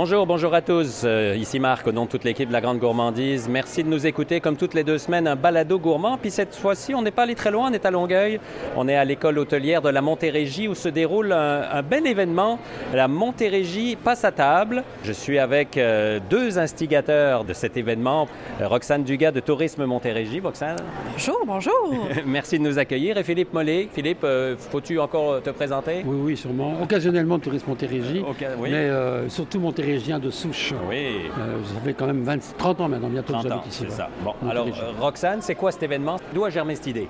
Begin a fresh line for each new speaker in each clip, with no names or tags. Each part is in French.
Bonjour, bonjour à tous. Euh, ici Marc, au nom de toute l'équipe de la Grande Gourmandise. Merci de nous écouter comme toutes les deux semaines, un balado gourmand. Puis cette fois-ci, on n'est pas allé très loin, on est à Longueuil. On est à l'école hôtelière de la Montérégie où se déroule un, bel événement. La Montérégie passe à table. Je suis avec euh, deux instigateurs de cet événement. Roxane Dugas de Tourisme Montérégie. Roxane?
Bonjour, bonjour.
Merci de nous accueillir. Et Philippe Mollet. Philippe, euh, faut-tu encore te présenter?
Oui, oui, sûrement. Occasionnellement Tourisme Montérégie. oui. Mais surtout Montérégie Montérégien de souche.
Oui.
Euh, ça fait quand même 20, 30 ans maintenant, bientôt
30 que j'habite ici. C'est ça. Bon, alors, Roxane, c'est quoi cet événement? D'où a germé cette idée?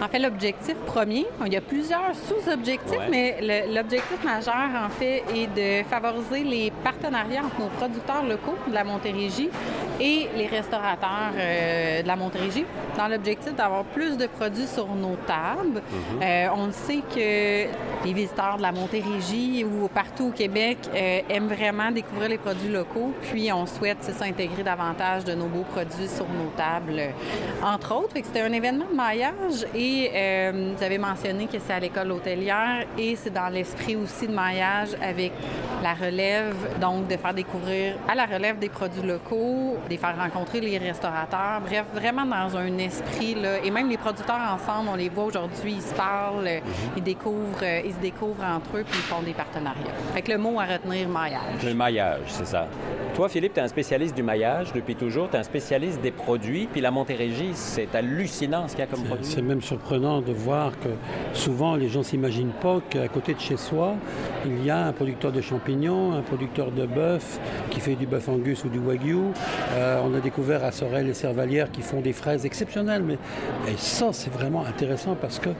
En fait, l'objectif premier, il y a plusieurs sous-objectifs, mais l'objectif majeur, en fait, est de favoriser les partenariats entre nos producteurs locaux de la Montérégie et les restaurateurs euh, de la Montérégie, dans l'objectif d'avoir plus de produits sur nos tables. Mhm. Euh, on sait que les visiteurs de la Montérégie ou partout au Québec euh, aiment vraiment découvrir les produits locaux, puis on souhaite s'intégrer davantage de nos beaux produits sur nos tables, entre autres. C'était un événement de maillage et euh, vous avez mentionné que c'est à l'école hôtelière et c'est dans l'esprit aussi de maillage avec la relève, donc de faire découvrir à la relève des produits locaux, de faire rencontrer les restaurateurs, bref, vraiment dans un esprit, là, et même les producteurs ensemble, on les voit aujourd'hui, ils se parlent, mhm. ils découvrent, euh, ils se découvrent entre eux, puis ils font des partenariats. Fait que le mot à retenir, maillage.
Le maillage, c'est ça. Toi, Philippe, tu es un spécialiste du maillage depuis toujours, tu es un spécialiste des produits, puis la Montérégie, c'est hallucinant ce qu'il y a comme produit.
C'est même surprenant de voir que souvent les gens ne s'imaginent pas qu'à côté de chez soi, il y a un producteur de champignons, un producteur de bœuf qui fait du bœuf angus ou du wagyu. Euh, on a découvert à Sorel et Servalière qui font des fraises exceptionnelles. Mais et ça, c'est vraiment intéressant parce que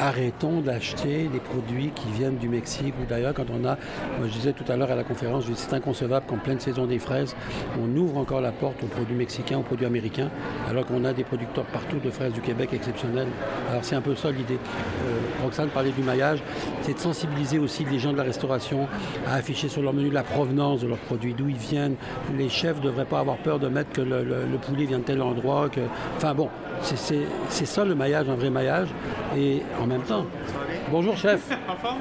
arrêtons d'acheter des produits qui viennent du Mexique ou d'ailleurs. Quand on a, je disais tout à l'heure à la conférence, c'est inconcevable qu'en pleine saison des fraises, on ouvre encore la porte aux produits mexicains, aux produits américains, alors qu'on a des producteurs partout de fraises du Québec exceptionnels. Alors c'est un peu ça l'idée. Euh, Roxane parlait du maillage, c'est de sensibiliser aussi les gens de la restauration à afficher sur leur menu la provenance de leurs produits, d'où ils viennent. Les chefs ne devraient pas avoir peur de mettre que le, poulet vient de tel endroit. Que... Enfin bon, c'est ça le maillage, un vrai maillage. Et en même temps, Bonjour chef.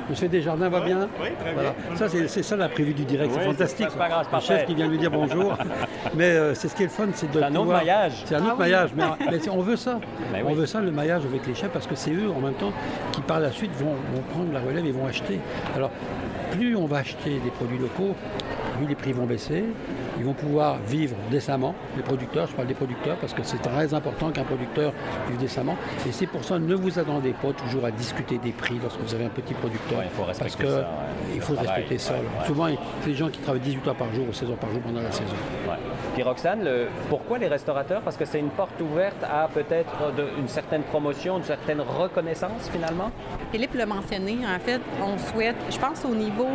Monsieur Desjardins va bien
Oui, très bien.
Ça, c'est ça la prévue du direct. c'est fantastique.
C'est
le chef qui vient lui dire bonjour. mais euh, c'est ce qui est le fun, c'est de.
C'est un autre maillage.
C'est un autre ah maillage. Mais, on veut ça. Ben on veut ça, le maillage avec les chefs, parce que c'est eux, en même temps, qui par la suite vont, vont prendre la relève et vont acheter. Alors, plus on va acheter des produits locaux, plus les prix vont baisser, ils vont pouvoir vivre décemment. Les producteurs, je parle des producteurs parce que c'est très important qu'un producteur vive décemment. Et c'est pour ça, ne vous attendez pas toujours à discuter des prix lorsque vous avez un petit producteur.
il faut
parce
que ça,
il faut respecter ça. Souvent, c'est des gens qui travaillent 18 heures par jour ou 16 heures par jour pendant la saison.
Puis Roxane, pourquoi les restaurateurs? Parce que c'est une porte ouverte à peut-être une certaine promotion, une certaine reconnaissance finalement?
Philippe l'a mentionné. En fait, on souhaite, je pense au niveau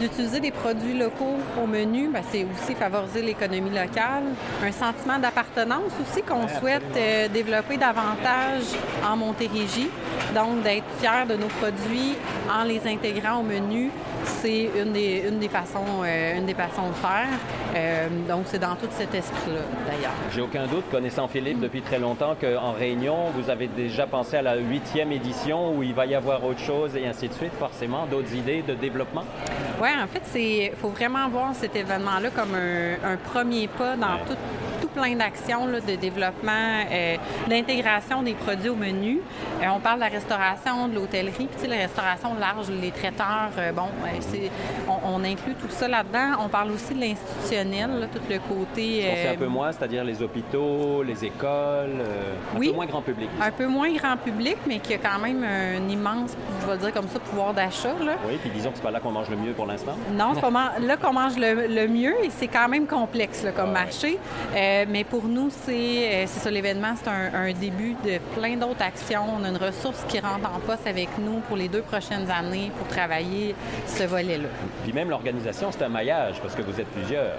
d'utiliser des produits locaux au menu, ben, c'est aussi favoriser l'économie locale. Un sentiment d'appartenance aussi qu'on souhaite euh, développer davantage en Montérégie. Donc, d'être fier de nos produits en les intégrant au menu, c'est une des, une des, façons, euh, une des façons de faire. Euh, donc, c'est dans tout cet esprit-là, d'ailleurs.
J'ai aucun doute, connaissant Philippe depuis très longtemps, qu'en Réunion, vous avez déjà pensé à la huitième édition où il va y avoir autre chose et ainsi de suite, forcément, d'autres idées de développement?
Oui, en fait, il faut vraiment voir cet événement-là comme un, premier pas dans tout plein d'actions de développement, euh, d'intégration des produits au menu. Euh, on parle de la restauration, de l'hôtellerie, puis la restauration large, les traiteurs, euh, bon, on, on, inclut tout ça là-dedans. On parle aussi de l'institutionnel, tout le côté...
C'est un peu moins, c'est-à-dire les hôpitaux, les écoles, un peu moins grand public.
Un peu moins grand public, mais qui a quand même un immense, je vais dire comme ça, pouvoir d'achat.
Oui, puis disons que c'est pas là qu'on mange le mieux pour l'instant.
Non, c'est pas là qu'on mange le, mieux et c'est quand même complexe comme marché. Euh, mais pour nous, c'est euh, ça l'événement, c'est un, début de plein d'autres actions. On a une ressource qui rentre en poste avec nous pour les deux prochaines années pour travailler ce volet-là.
Puis même l'organisation, c'est un maillage parce que vous êtes plusieurs.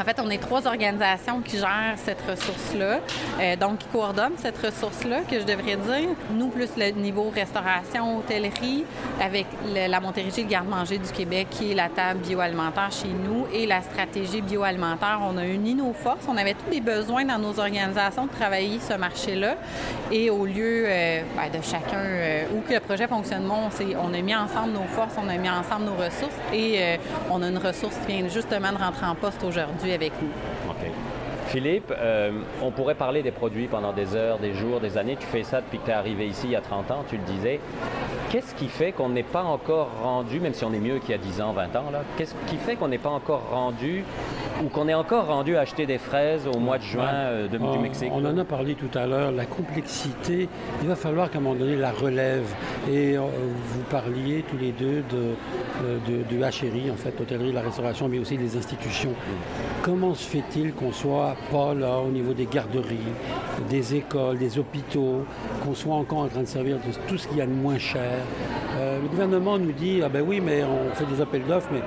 En fait, on est trois organisations qui gèrent cette ressource-là, euh, donc qui coordonnent cette ressource-là, que je devrais dire. Nous, plus le niveau restauration, hôtellerie, avec la Montérégie le garde-manger du Québec, qui est la table bioalimentaire chez nous, et la stratégie bioalimentaire. On a uni nos forces. On avait tous des besoins dans nos organisations de travailler ce marché-là. Et au lieu euh, ben, de chacun, euh, où que le projet fonctionne, on, a mis ensemble nos forces, on a mis ensemble nos ressources, et on a une ressource qui vient justement de rentrer en poste aujourd'hui avec nous.
Philippe, euh, on pourrait parler des produits pendant des heures, des jours, des années. Tu fais ça depuis que tu es arrivé ici il y a 30 ans, tu le disais. Qu'est-ce qui fait qu'on n'est pas encore rendu, même si on est mieux qu'il y a 10 ans, 20 ans, qu'est-ce qui fait qu'on n'est pas encore rendu ou qu'on est encore rendu à acheter des fraises au mois de juin euh, de, du Mexique?
On en a parlé tout à l'heure, la complexité, il va falloir qu'à un moment donné la relève. Et euh, vous parliez tous les deux de, de, de HRI, en fait, l'hôtellerie, la restauration, mais aussi des institutions. Comment se fait-il qu'on soit pas là au niveau des garderies, des écoles, des hôpitaux, qu'on soit encore en train de servir de tout ce qu'il y a de moins cher? Euh, le gouvernement nous dit ah ben oui mais on fait des appels d'offres mais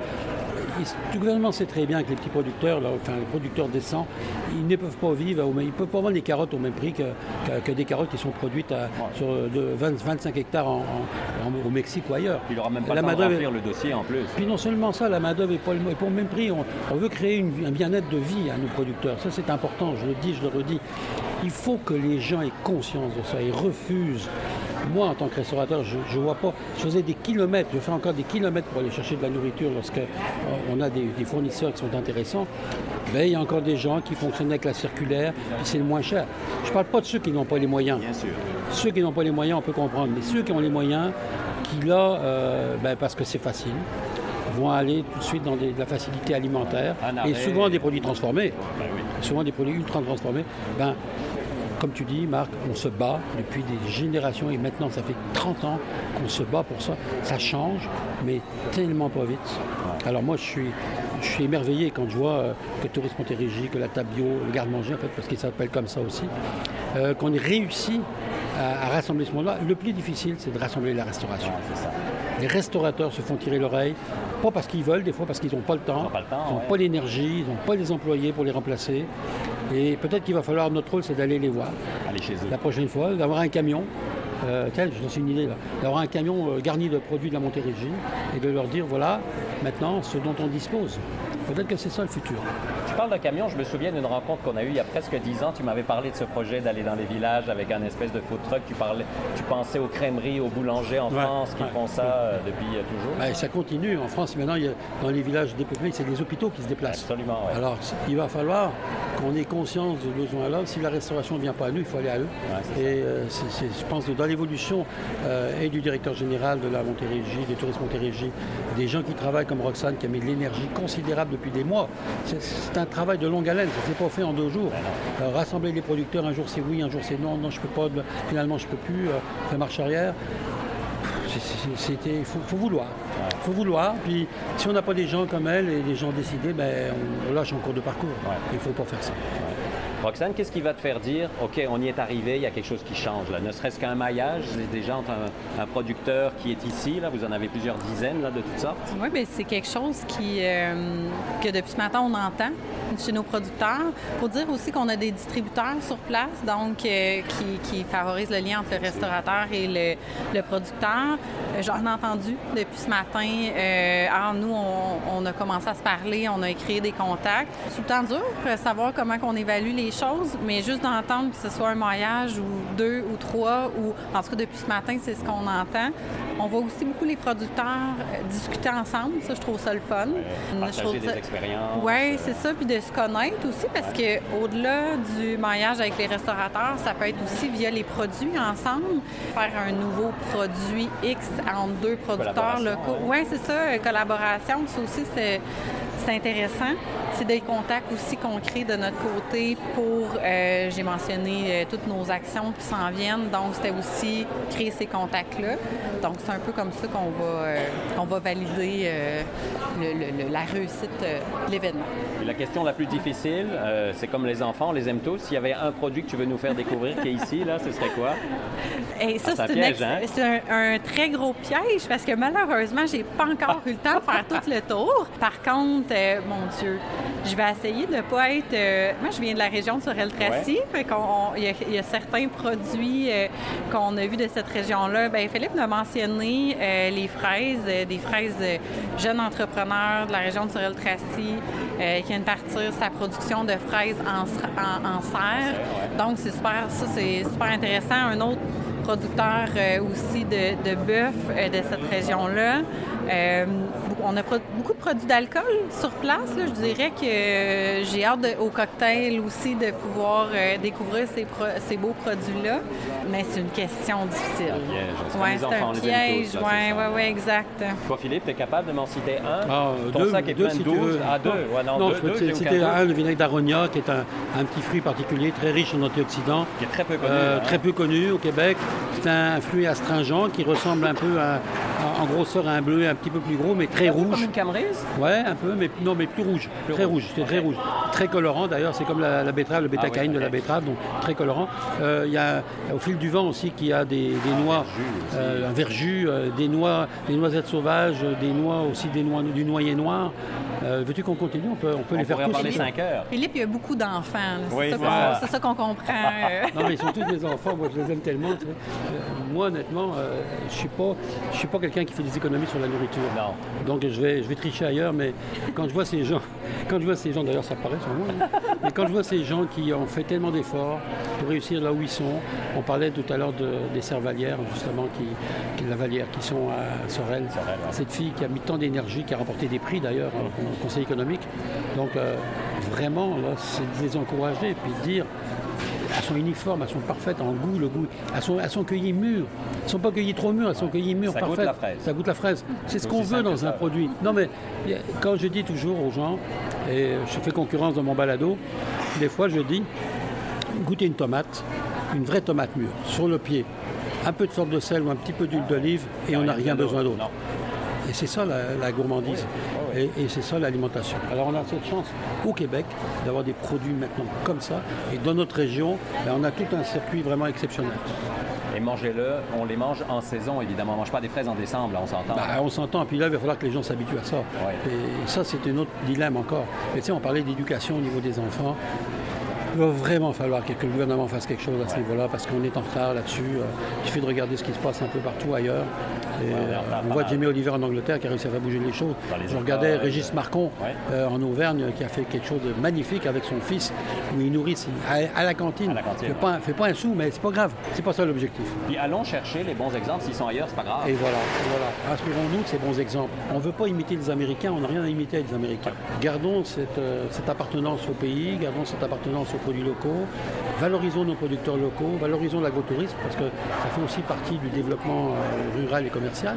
le gouvernement sait très bien que les petits producteurs, enfin les producteurs décents, ils ne peuvent pas vivre, ils peuvent pas vendre des carottes au même prix que, des carottes qui sont produites sur de 25 hectares au Mexique ou ailleurs.
Il n'aura même pas la le temps de le dossier en plus.
Puis non seulement ça, la main-d'œuvre n'est pas, pas, au même prix. On, veut créer un bien-être de vie à nos producteurs. Ça, c'est important, je le dis, je le redis. Il faut que les gens aient conscience de ça et refusent moi, en tant que restaurateur, je ne vois pas. Je faisais des kilomètres, je fais encore des kilomètres pour aller chercher de la nourriture lorsqu'on euh, a des, fournisseurs qui sont intéressants. Mais il y a encore des gens qui fonctionnent avec la circulaire, et c'est le moins cher. Je ne parle pas de ceux qui n'ont pas les moyens.
Bien sûr.
Ceux qui n'ont pas les moyens, on peut comprendre. Mais ceux qui ont les moyens, qui là, euh, ben, parce que c'est facile, vont aller tout de suite dans de la facilité alimentaire et souvent des produits transformés, ben souvent des produits ultra transformés. Ben, comme tu dis, Marc, on se bat depuis des générations et maintenant ça fait 30 ans qu'on se bat pour ça. Ça change, mais tellement pas vite. Alors moi, je suis, je suis émerveillé quand je vois euh, que Tourisme Montérégie, que la table bio, le garde-manger, en fait, parce qu'il s'appelle comme ça aussi, euh, qu'on ait réussi à, rassembler ce monde-là. Le plus difficile, c'est de rassembler la restauration. Les restaurateurs se font tirer l'oreille, pas parce qu'ils veulent, des fois parce qu'ils n'ont pas le temps, ils n'ont pas l'énergie, ils n'ont pas les employés pour les remplacer. Et peut-être qu'il va falloir, notre rôle, c'est d'aller les voir.
Aller chez eux.
La prochaine fois, d'avoir un camion. Euh, tiens, je lance une idée là. D'avoir un camion euh, garni de produits de la Montérégie et de leur dire voilà, maintenant, ce dont on dispose. Peut-être que c'est ça le futur.
Tu parles de camion, je me souviens d'une rencontre qu'on a eue il y a presque dix ans. Tu m'avais parlé de ce projet d'aller dans les villages avec un espèce de food truck. Tu, parlais, tu pensais aux crèmeries, aux boulangers en France qui font ça euh, depuis euh, toujours.
ça continue. En France, maintenant, il y a, dans les villages dépeuplés, c'est les hôpitaux qui se déplacent.
Absolument.
Alors, il va falloir qu'on ait conscience de besoin-là. Si la restauration ne vient pas à nous, il faut aller à eux. et euh, je pense que dans l'évolution et du directeur général de la Montérégie, des touristes Montérégie, des gens qui travaillent comme Roxane, qui a mis de l'énergie considérable depuis des mois. C'est un travail de longue haleine, ça ne s'est pas fait en deux jours. Euh, rassembler les producteurs, un jour c'est oui, un jour c'est non, non je peux pas, finalement je peux plus, euh, faire marche arrière. Il faut, vouloir. Faut vouloir. Puis si on n'a pas des gens comme elle et des gens décidés, ben, on, lâche en cours de parcours. Il ne faut pas faire ça.
Roxane, qu'est-ce qui va te faire dire, OK, on y est arrivé, il y a quelque chose qui change, là, ne serait-ce qu'un maillage, déjà entre un, producteur qui est ici, là, vous en avez plusieurs dizaines là, de toutes sortes?
Oui, bien, c'est quelque chose qui, euh, que depuis ce matin, on entend chez nos producteurs. Faut dire aussi qu'on a des distributeurs sur place, donc euh, qui, favorisent le lien entre le restaurateur et le, producteur. Euh, j'en ai entendu depuis ce matin. alors, nous, on, a commencé à se parler, on a créé des contacts. C'est tout le temps dur, savoir comment on évalue les choses, mais juste d'entendre que ce soit un maillage ou deux ou trois, ou en tout cas depuis ce matin, c'est ce qu'on entend. On voit aussi beaucoup les producteurs euh, discuter ensemble. Ça, je trouve ça le fun.
partager des expériences.
Oui, c'est ça. Puis de se connaître aussi, parce que au-delà du maillage avec les restaurateurs, ça peut être aussi via les produits ensemble. Faire un nouveau produit X entre deux producteurs locaux. Oui, ouais, c'est ça. Collaboration, ça aussi, c'est c'est intéressant. C'est des contacts aussi qu'on crée de notre côté pour euh, j'ai mentionné euh, toutes nos actions qui s'en viennent, donc c'était aussi créer ces contacts-là. Donc c'est un peu comme ça qu'on va, euh, qu'on va valider la réussite de l'événement.
La question la plus difficile, c'est comme les enfants, on les aime tous. S'il y avait un produit que tu veux nous faire découvrir qui est ici, là, ce serait quoi?
Et ça, ah, c'est hein? un, très gros piège parce que malheureusement, j'ai pas encore eu le temps de faire tout le tour. Par contre, mon Dieu, je vais essayer de ne pas être. Euh, moi, je viens de la région de Sorel-Tracy. Il y, a certains produits euh, qu'on a vus de cette région-là. Bien, Philippe a mentionné euh, les fraises, des fraises jeunes entrepreneurs de la région de Sorel-Tracy qui viennent partir sa production de fraises en, en, serre. Donc, c'est super, ça, c'est super intéressant. Un autre producteur aussi de, de bœuf de cette région-là. Euh, on a beaucoup de produits d'alcool sur place. Je dirais que euh, j'ai hâte au cocktail aussi de pouvoir euh, découvrir ces, beaux produits-là. Mais c'est une question difficile.
Oui, c'est un piège.
Oui, oui, oui, exact.
Toi, Philippe, tu es capable de m'en citer un? Ah,
Ton deux, sac est deux, si 12. Ah, deux? non, non, je peux citer un, le vinaigre d'Aronia, qui est un, petit fruit particulier, très riche en antioxydants.
Qui est très peu connu. Hein.
Très peu connu au Québec. C'est un fruit astringent qui ressemble un peu à, en grosseur à un bleu un petit peu plus gros, mais très rouge. Comme
une camerise
Ouais, un peu, mais non, mais plus rouge. très rouge, c'est très rouge. Très colorant d'ailleurs, c'est comme la, betterave, le bêta ah de la betterave, donc très colorant. Euh, il y a au fil du vent aussi qui a des, noix, euh, un verjus, euh, des noix, des noisettes sauvages, des noix aussi des noix, du noyer noir. Veux-tu qu'on continue? On peut, on peut les faire tous.
parler 5 heures.
Philippe, il y a beaucoup d'enfants. c'est ça qu'on comprend.
non, mais ils sont tous des enfants. Moi, je les aime tellement. moi, honnêtement, je suis pas, je suis pas quelqu'un qui fait des économies sur la nourriture.
Non.
Donc je vais, je vais tricher ailleurs, mais quand je vois ces gens, quand je vois ces gens, d'ailleurs ça paraît sur moi, hein, mais quand je vois ces gens qui ont fait tellement d'efforts pour réussir là où ils sont, on parlait tout à l'heure de, des Servalières, justement, qui, la Valière, qui sont à Sorel. Cette fille qui a mis tant d'énergie, qui a remporté des prix d'ailleurs au Conseil économique. Donc euh, vraiment, c'est de les encourager et puis de dire elles sont uniformes, elles sont parfaites en goût, le goût. Elles sont, elles sont cueillies mûres. Elles ne sont pas cueillies trop mûres, elles sont cueillies mûres, parfaites.
Ça goûte la fraise.
Ça goûte la fraise. C'est ce qu'on veut dans un produit. Non, mais quand je dis toujours aux gens, et je fais concurrence dans mon balado, des fois je dis goûtez une tomate, une vraie tomate mûre, sur le pied, un peu de sorte de sel ou un petit peu d'huile d'olive, et on n'a rien besoin d'autre. Et c'est ça la, gourmandise. Et, c'est ça l'alimentation. Alors on a cette chance au Québec d'avoir des produits maintenant comme ça. Et dans notre région, ben, on a tout un circuit vraiment exceptionnel.
Et mangez-le, on les mange en saison, évidemment. On ne mange pas des fraises en décembre, on s'entend.
Ben, on s'entend, puis là, il va falloir que les gens s'habituent à ça. Et ça, c'est un autre dilemme encore. Mais tu sais, on parlait d'éducation au niveau des enfants. Il va vraiment falloir que le gouvernement fasse quelque chose à ce niveau-là parce qu'on est en retard là-dessus. Euh, il suffit de regarder ce qui se passe un peu partout ailleurs. Euh, on voit Jamie Oliver en Angleterre qui a réussi à faire bouger les choses. Je regardais Régis Marcon euh, en Auvergne qui a fait quelque chose de magnifique avec son fils où il nourrit à, la cantine. Il ne fait, pas un sou, mais c'est pas grave. C'est pas ça l'objectif.
Puis allons chercher les bons exemples. S'ils sont ailleurs, c'est pas grave.
Et voilà. voilà. Inspirons-nous de ces bons exemples. On ne veut pas imiter les Américains. On n'a rien à imiter avec les Américains. Gardons cette, cette appartenance au pays, gardons cette appartenance aux produits locaux, valorisons nos producteurs locaux, valorisons l'agotourisme parce que ça fait aussi partie du développement euh, rural et commercial.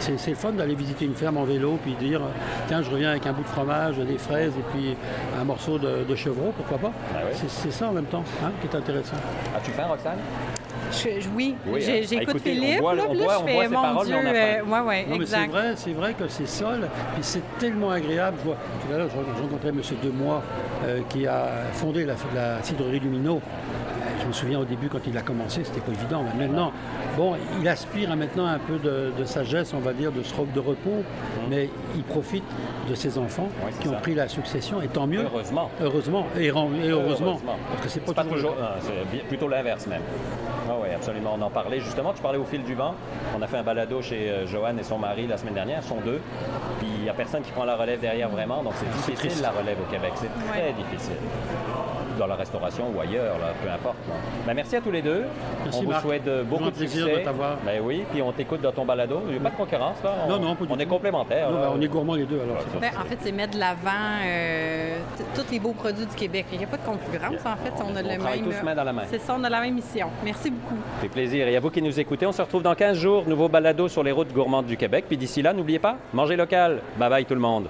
C'est le fun d'aller visiter une ferme en vélo puis dire tiens je reviens avec un bout de fromage, des fraises et puis un morceau de, chevreau, pourquoi pas. Ah c'est ça en même temps hein, qui est intéressant.
As-tu faim Roxane?
Oui, j'écoute Philippe, là, je fais, mon Dieu, euh, ouais, ouais,
non, c'est vrai, c'est vrai que c'est puis c'est tellement agréable. Je vois, tout à l'heure, j'ai rencontré M. Demois, euh, qui a fondé la, la cidrerie Lumino. Je me souviens au début, quand il a commencé, c'était pas évident. Mais maintenant, bon, il aspire à maintenant un peu de, sagesse, on va dire, de ce robe de repos, mhm. mais il profite de ses enfants qui ont pris la succession, et tant mieux.
Heureusement.
Heureusement, et, heureusement, Parce que c'est pas,
toujours. c'est plutôt l'inverse même. Absolument. On en parlait justement. Tu parlais au fil du vent. On a fait un balado chez euh, Joanne et son mari la semaine dernière. Ils sont deux. Puis il n'y a personne qui prend la relève derrière vraiment. Donc c'est difficile la relève au Québec. C'est très difficile dans la restauration ou ailleurs, peu importe. Ben, merci à tous les deux.
Merci,
on vous souhaite beaucoup de succès.
de t'avoir.
Ben oui, puis on t'écoute dans ton balado. Il n'y a pas de concurrence, là? On,
non, non,
on est complémentaires.
Ben, on est gourmands les deux, alors.
Ben, en fait, c'est mettre de l'avant euh, tous les beaux produits du Québec. Il n'y a pas de concurrence, en fait. On a le même.
Tous main dans la main.
C'est ça, on a la même mission. Merci beaucoup.
Ça fait plaisir. Et à vous qui nous écoutez, on se retrouve dans 15 jours. Nouveau balado sur les routes gourmandes du Québec. Puis d'ici là, n'oubliez pas, mangez local. Bye bye tout le monde.